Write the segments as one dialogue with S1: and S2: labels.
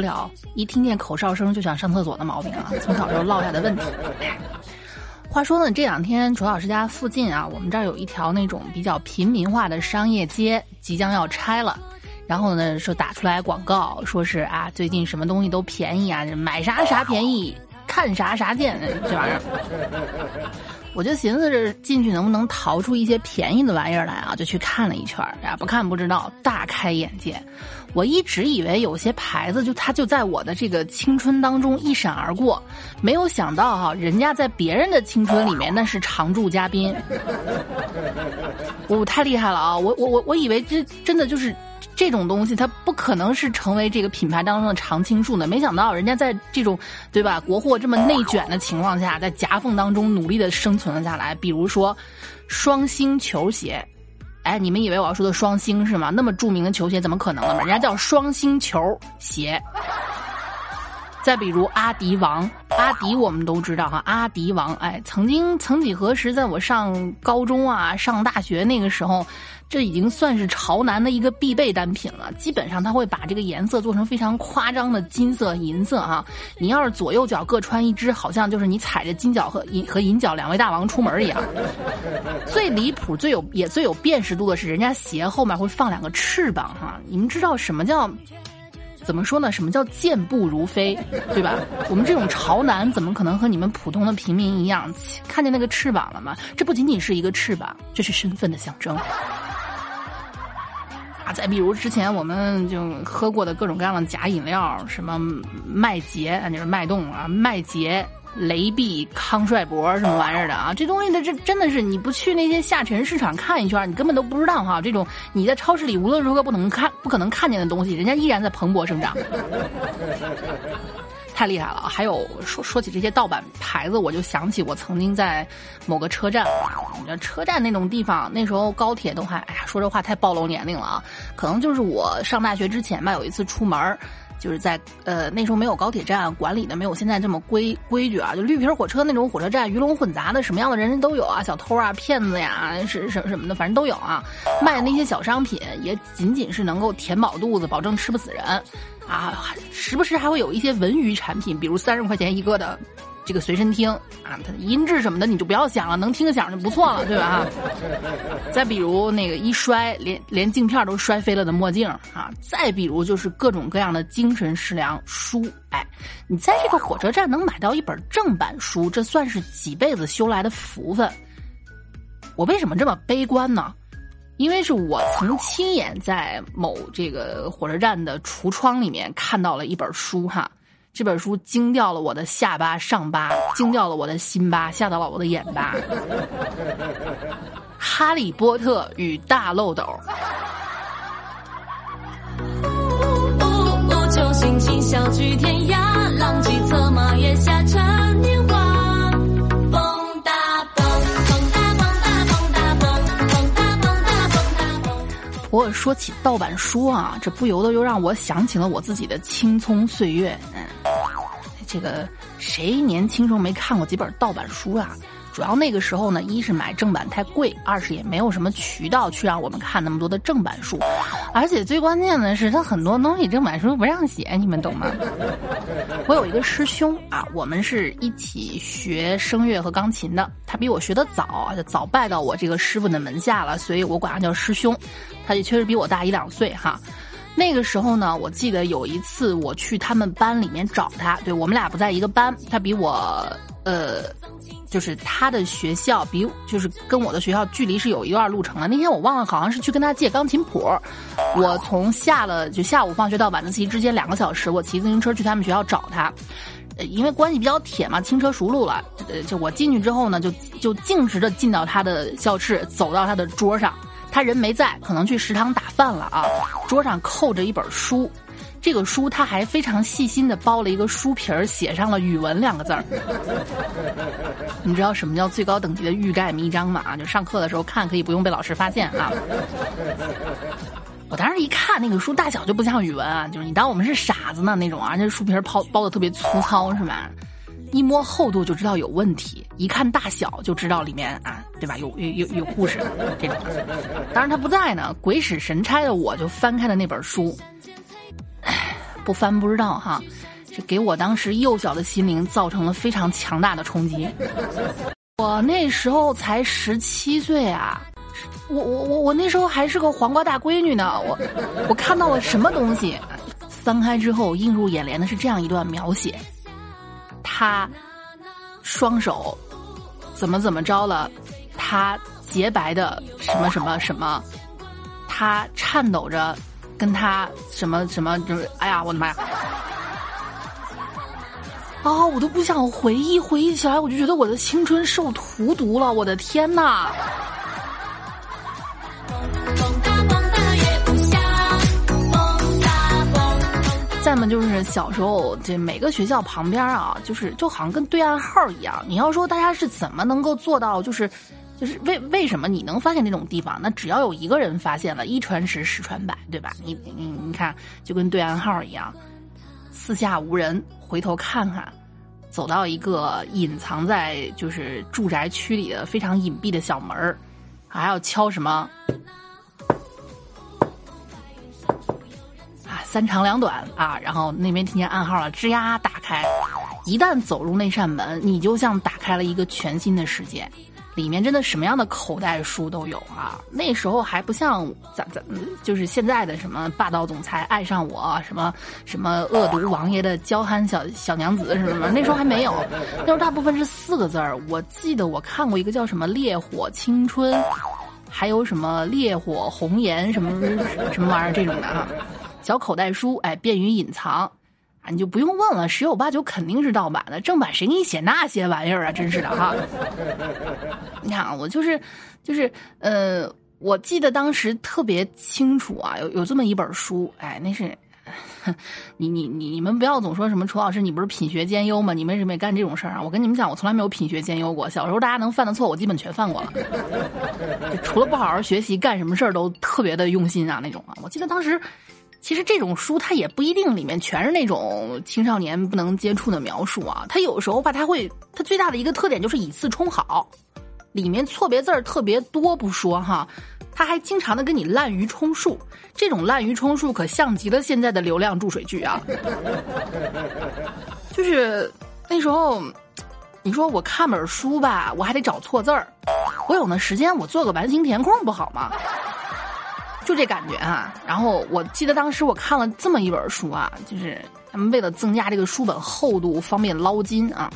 S1: 不了一听见口哨声就想上厕所的毛病啊，从小就落下的问题。话说呢，这两天楚老师家附近啊，我们这儿有一条那种比较平民化的商业街即将要拆了，然后呢说打出来广告，说是啊最近什么东西都便宜啊，买啥啥便宜，看啥啥贱，这玩意儿。我就寻思着进去能不能淘出一些便宜的玩意儿来啊，就去看了一圈儿呀，不看不知道，大开眼界。我一直以为有些牌子就它就在我的这个青春当中一闪而过，没有想到哈，人家在别人的青春里面那是常驻嘉宾。我太厉害了啊！我我我我以为这真的就是。这种东西它不可能是成为这个品牌当中的常青树呢。没想到人家在这种对吧国货这么内卷的情况下，在夹缝当中努力的生存了下来。比如说，双星球鞋，哎，你们以为我要说的双星是吗？那么著名的球鞋怎么可能呢？人家叫双星球鞋。再比如阿迪王，阿迪我们都知道哈，阿迪王，哎，曾经曾几何时，在我上高中啊、上大学那个时候。这已经算是潮男的一个必备单品了。基本上他会把这个颜色做成非常夸张的金色、银色啊。你要是左右脚各穿一只，好像就是你踩着金脚和银和银脚两位大王出门一样。最离谱、最有也最有辨识度的是，人家鞋后面会放两个翅膀哈。你们知道什么叫？怎么说呢？什么叫健步如飞，对吧？我们这种潮男怎么可能和你们普通的平民一样？看见那个翅膀了吗？这不仅仅是一个翅膀，这是身份的象征。啊再比如之前我们就喝过的各种各样的假饮料，什么麦杰啊，就是脉动啊，麦杰、雷碧、康帅博什么玩意儿的啊，这东西的这真的是你不去那些下沉市场看一圈，你根本都不知道哈。这种你在超市里无论如何不能看、不可能看见的东西，人家依然在蓬勃生长。太厉害了！还有说说起这些盗版牌子，我就想起我曾经在某个车站，车站那种地方，那时候高铁都还，哎呀，说这话太暴露年龄了啊！可能就是我上大学之前吧，有一次出门，就是在呃那时候没有高铁站管理的，没有现在这么规规矩啊，就绿皮火车那种火车站，鱼龙混杂的，什么样的人人都有啊，小偷啊、骗子呀，是什什么的，反正都有啊。卖的那些小商品，也仅仅是能够填饱肚子，保证吃不死人。啊，时不时还会有一些文娱产品，比如三十块钱一个的这个随身听啊，它的音质什么的你就不要想了，能听个响就不错了，对吧？再比如那个一摔连连镜片都摔飞了的墨镜啊，再比如就是各种各样的精神食粮书，哎，你在这个火车站能买到一本正版书，这算是几辈子修来的福分。我为什么这么悲观呢？因为是我曾亲眼在某这个火车站的橱窗里面看到了一本书哈，这本书惊掉了我的下巴上巴，惊掉了我的心巴，吓到了我的眼巴。《哈利波特与大漏斗》。我说起盗版书啊，这不由得又让我想起了我自己的青葱岁月。嗯，这个谁年轻时候没看过几本盗版书啊？主要那个时候呢，一是买正版太贵，二是也没有什么渠道去让我们看那么多的正版书，而且最关键的是，他很多东西正版书不让写，你们懂吗？我有一个师兄啊，我们是一起学声乐和钢琴的，他比我学的早，就早拜到我这个师傅的门下了，所以我管他叫师兄。他也确实比我大一两岁哈。那个时候呢，我记得有一次我去他们班里面找他，对我们俩不在一个班，他比我呃。就是他的学校比就是跟我的学校距离是有一段路程的。那天我忘了，好像是去跟他借钢琴谱。我从下了就下午放学到晚自习之间两个小时，我骑自行车去他们学校找他。因为关系比较铁嘛，轻车熟路了。呃，就我进去之后呢，就就径直的进到他的教室，走到他的桌上。他人没在，可能去食堂打饭了啊。桌上扣着一本书。这个书他还非常细心的包了一个书皮儿，写上了“语文”两个字儿。你知道什么叫最高等级的欲盖弥彰吗？啊，就上课的时候看可以不用被老师发现啊。我当时一看那个书大小就不像语文啊，就是你当我们是傻子呢那种啊，这书皮儿包包的特别粗糙是吧？一摸厚度就知道有问题，一看大小就知道里面啊，对吧？有有有有故事这种。当然他不在呢，鬼使神差的我就翻开了那本书。不翻不知道哈。这给我当时幼小的心灵造成了非常强大的冲击。我那时候才十七岁啊，我我我我那时候还是个黄瓜大闺女呢。我我看到了什么东西？翻开之后映入眼帘的是这样一段描写：他双手怎么怎么着了？他洁白的什么什么什么？他颤抖着跟他什么什么？就是哎呀，我的妈呀！啊！我都不想回忆，回忆起来我就觉得我的青春受荼毒了。我的天哪！那么就是小时候，这每个学校旁边啊，就是就好像跟对暗号一样。你要说大家是怎么能够做到，就是就是为为什么你能发现那种地方？那只要有一个人发现了，一传十，十传百，对吧？你你你看，就跟对暗号一样，四下无人。回头看看，走到一个隐藏在就是住宅区里的非常隐蔽的小门儿，还要敲什么？三长两短啊！然后那边听见暗号了，吱呀，打开。一旦走入那扇门，你就像打开了一个全新的世界。里面真的什么样的口袋书都有啊！那时候还不像咱咱就是现在的什么霸道总裁爱上我，什么什么恶毒王爷的娇憨小小娘子什么什么那时候还没有，那时候大部分是四个字儿。我记得我看过一个叫什么《烈火青春》，还有什么《烈火红颜》什么什么玩意儿这种的啊，小口袋书，哎，便于隐藏。啊，你就不用问了，十有八九肯定是盗版的，正版谁给你写那些玩意儿啊？真是的哈！你看啊，我就是，就是，呃，我记得当时特别清楚啊，有有这么一本书，哎，那是，你你你你们不要总说什么楚老师，你不是品学兼优吗？你为什么也干这种事儿啊？我跟你们讲，我从来没有品学兼优过。小时候大家能犯的错，我基本全犯过了。除了不好好学习，干什么事儿都特别的用心啊那种啊。我记得当时。其实这种书它也不一定里面全是那种青少年不能接触的描述啊，它有时候吧，它会它最大的一个特点就是以次充好，里面错别字儿特别多不说哈，它还经常的跟你滥竽充数，这种滥竽充数可像极了现在的流量注水剧啊，就是那时候，你说我看本书吧，我还得找错字儿，我有那时间我做个完形填空不好吗？就这感觉啊！然后我记得当时我看了这么一本书啊，就是他们为了增加这个书本厚度，方便捞金啊。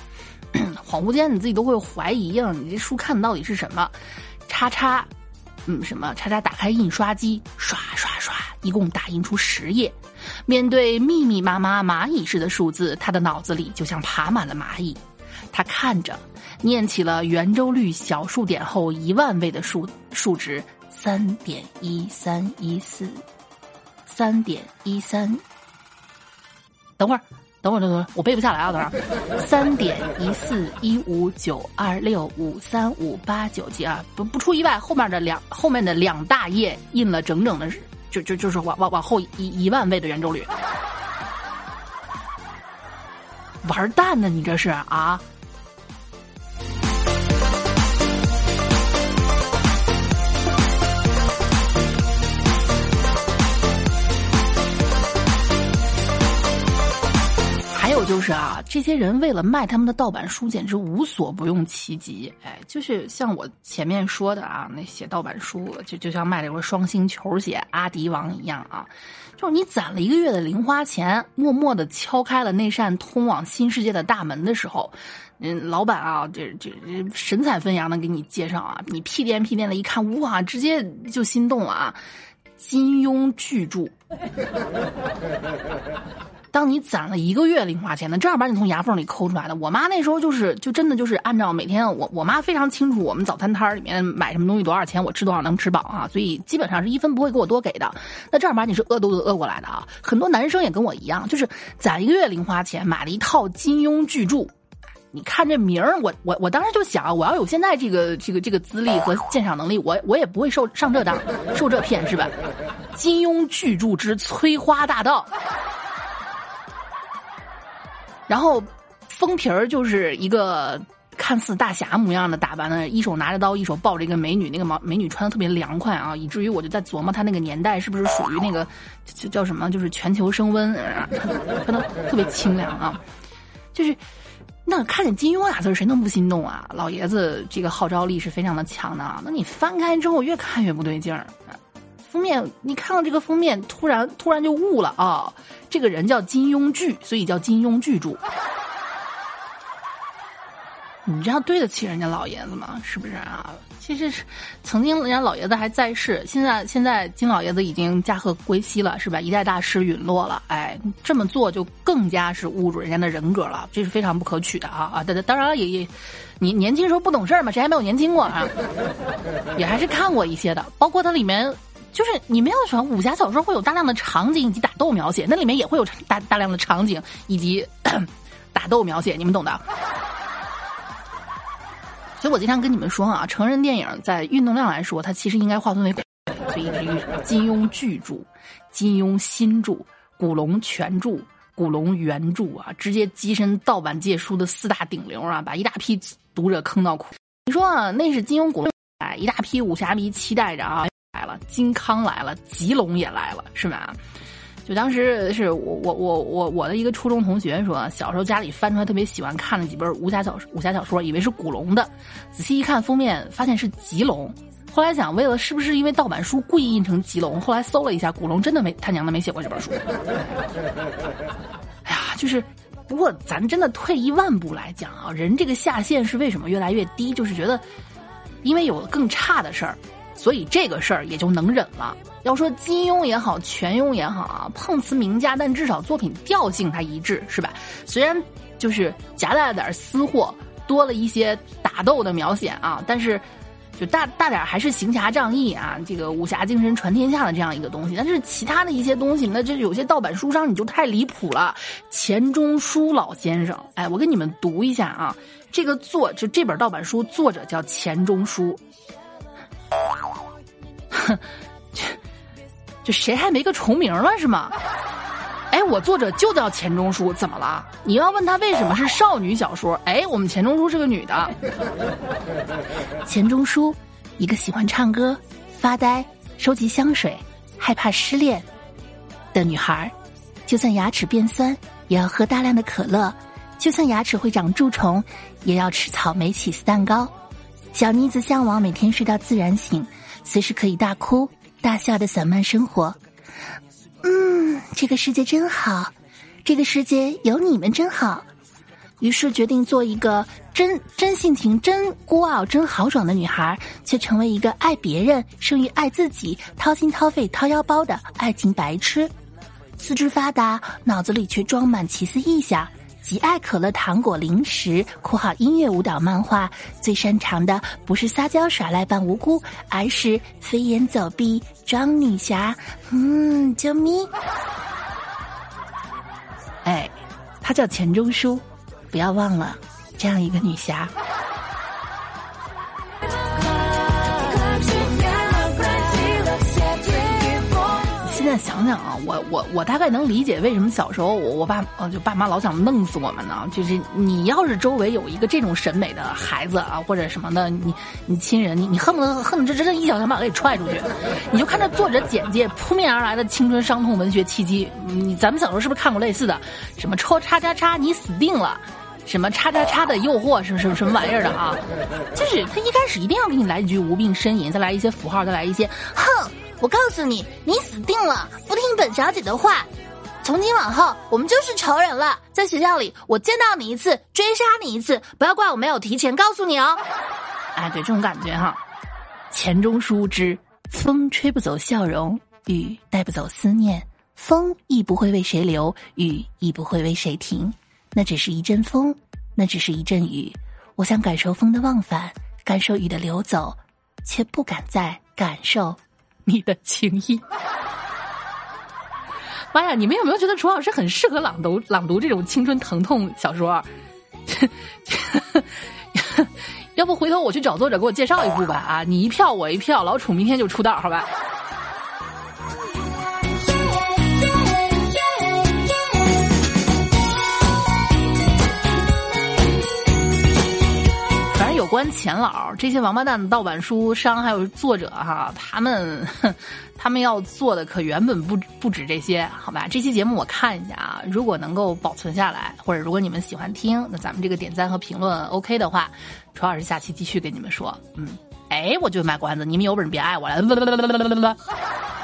S1: 恍惚间你自己都会怀疑啊，你这书看的到底是什么？叉叉，嗯，什么叉叉？打开印刷机，刷刷刷，一共打印出十页。面对密密麻麻蚂蚁似的数字，他的脑子里就像爬满了蚂蚁。他看着，念起了圆周率小数点后一万位的数数值。三点一三一四，三点一三。等会儿，等会儿，等会儿，我背不下来啊！等会儿，三点一四一五九二六五三五八九七啊！不不出意外，后面的两后面的两大页印了整整的，就就就是往往往后一一万位的圆周率。玩蛋呢？你这是啊？就是啊，这些人为了卖他们的盗版书，简直无所不用其极。哎，就是像我前面说的啊，那写盗版书，就就像卖这个双星球鞋阿迪王一样啊，就是你攒了一个月的零花钱，默默的敲开了那扇通往新世界的大门的时候，嗯，老板啊，这这神采飞扬的给你介绍啊，你屁颠屁颠的一看，哇，直接就心动了啊，金庸巨著。当你攒了一个月零花钱呢，正儿八经从牙缝里抠出来的。我妈那时候就是，就真的就是按照每天我我妈非常清楚我们早餐摊里面买什么东西多少钱，我吃多少能吃饱啊，所以基本上是一分不会给我多给的。那正儿八经是饿肚子饿过来的啊。很多男生也跟我一样，就是攒一个月零花钱买了一套金庸巨著。你看这名儿，我我我当时就想，我要有现在这个这个这个资历和鉴赏能力，我我也不会受上这当，受这骗是吧？金庸巨著之催花大盗。然后封皮儿就是一个看似大侠模样的打扮呢，一手拿着刀，一手抱着一个美女，那个毛美女穿的特别凉快啊，以至于我就在琢磨她那个年代是不是属于那个叫叫什么，就是全球升温，穿的特别清凉啊，就是那看见金庸俩字谁能不心动啊？老爷子这个号召力是非常的强的啊。那你翻开之后越看越不对劲儿，封面你看到这个封面，突然突然就悟了啊，这个人叫金庸巨，所以叫金庸巨著。你这样对得起人家老爷子吗？是不是啊？其实是曾经人家老爷子还在世，现在现在金老爷子已经驾鹤归西了，是吧？一代大师陨落了，哎，这么做就更加是侮辱人家的人格了，这是非常不可取的啊啊！当当然了，也也，你年轻时候不懂事儿嘛，谁还没有年轻过啊？也还是看过一些的，包括它里面，就是你们要喜欢武侠小说，会有大量的场景以及打斗描写，那里面也会有大大量的场景以及 打斗描写，你们懂的。所以我经常跟你们说啊，成人电影在运动量来说，它其实应该划分为，所以金庸巨著、金庸新著、古龙全著、古龙原著啊，直接跻身盗版界书的四大顶流啊，把一大批读者坑到哭。你说啊，那是金庸古龙，哎，一大批武侠迷期待着啊，来了，金康来了，吉龙也来了，是吧？就当时是我我我我我的一个初中同学说，小时候家里翻出来特别喜欢看的几本武侠小武侠小说，以为是古龙的，仔细一看封面，发现是吉龙。后来想，为了是不是因为盗版书故意印成吉龙？后来搜了一下，古龙真的没他娘的没写过这本书。哎呀，就是不过咱真的退一万步来讲啊，人这个下限是为什么越来越低？就是觉得因为有更差的事儿。所以这个事儿也就能忍了。要说金庸也好，全庸也好啊，碰瓷名家，但至少作品调性它一致，是吧？虽然就是夹带了点私货，多了一些打斗的描写啊，但是就大大点还是行侠仗义啊，这个武侠精神传天下的这样一个东西。但是其他的一些东西，那就有些盗版书商你就太离谱了。钱钟书老先生，哎，我给你们读一下啊，这个作就这本盗版书作者叫钱钟书。哼，这谁还没个重名了是吗？哎，我作者就叫钱钟书，怎么了？你要问他为什么是少女小说？哎，我们钱钟书是个女的。钱钟书，一个喜欢唱歌、发呆、收集香水、害怕失恋的女孩，就算牙齿变酸，也要喝大量的可乐；就算牙齿会长蛀虫，也要吃草莓起司蛋糕。小妮子向往每天睡到自然醒。随时可以大哭大笑的散漫生活，嗯，这个世界真好，这个世界有你们真好。于是决定做一个真真性情、真孤傲、真豪爽的女孩，却成为一个爱别人胜于爱自己、掏心掏肺掏腰包的爱情白痴。四肢发达，脑子里却装满奇思异想。极爱可乐、糖果、零食，括号音乐、舞蹈、漫画，最擅长的不是撒娇耍赖扮无辜，而是飞檐走壁装女侠。嗯，啾咪！哎，他叫钱钟书，不要忘了这样一个女侠。想想啊，我我我大概能理解为什么小时候我我爸呃就爸妈老想弄死我们呢？就是你要是周围有一个这种审美的孩子啊，或者什么的，你你亲人，你你恨不得恨不得真的一脚想把他给踹出去。你就看这作者简介，扑面而来的青春伤痛文学契机，你咱们小时候是不是看过类似的？什么戳叉叉叉，你死定了！什么叉叉叉的诱惑，什么什么什么玩意儿的啊？就是他一开始一定要给你来一句无病呻吟，再来一些符号，再来一些。我告诉你，你死定了！不听本小姐的话，从今往后我们就是仇人了。在学校里，我见到你一次，追杀你一次，不要怪我没有提前告诉你哦。哎，对，这种感觉哈。钱钟书之风吹不走笑容，雨带不走思念，风亦不会为谁留，雨亦不会为谁停。那只是一阵风，那只是一阵雨。我想感受风的往返，感受雨的流走，却不敢再感受。你的情谊，妈呀！你们有没有觉得楚老师很适合朗读朗读这种青春疼痛小说？要不回头我去找作者给我介绍一部吧啊！你一票我一票，老楚明天就出道，好吧？钱老这些王八蛋的盗版书商还有作者哈，他们他们要做的可原本不不止这些，好吧？这期节目我看一下啊，如果能够保存下来，或者如果你们喜欢听，那咱们这个点赞和评论 OK 的话，楚老师下期继续跟你们说。嗯，哎，我就卖关子，你们有本事别爱我了。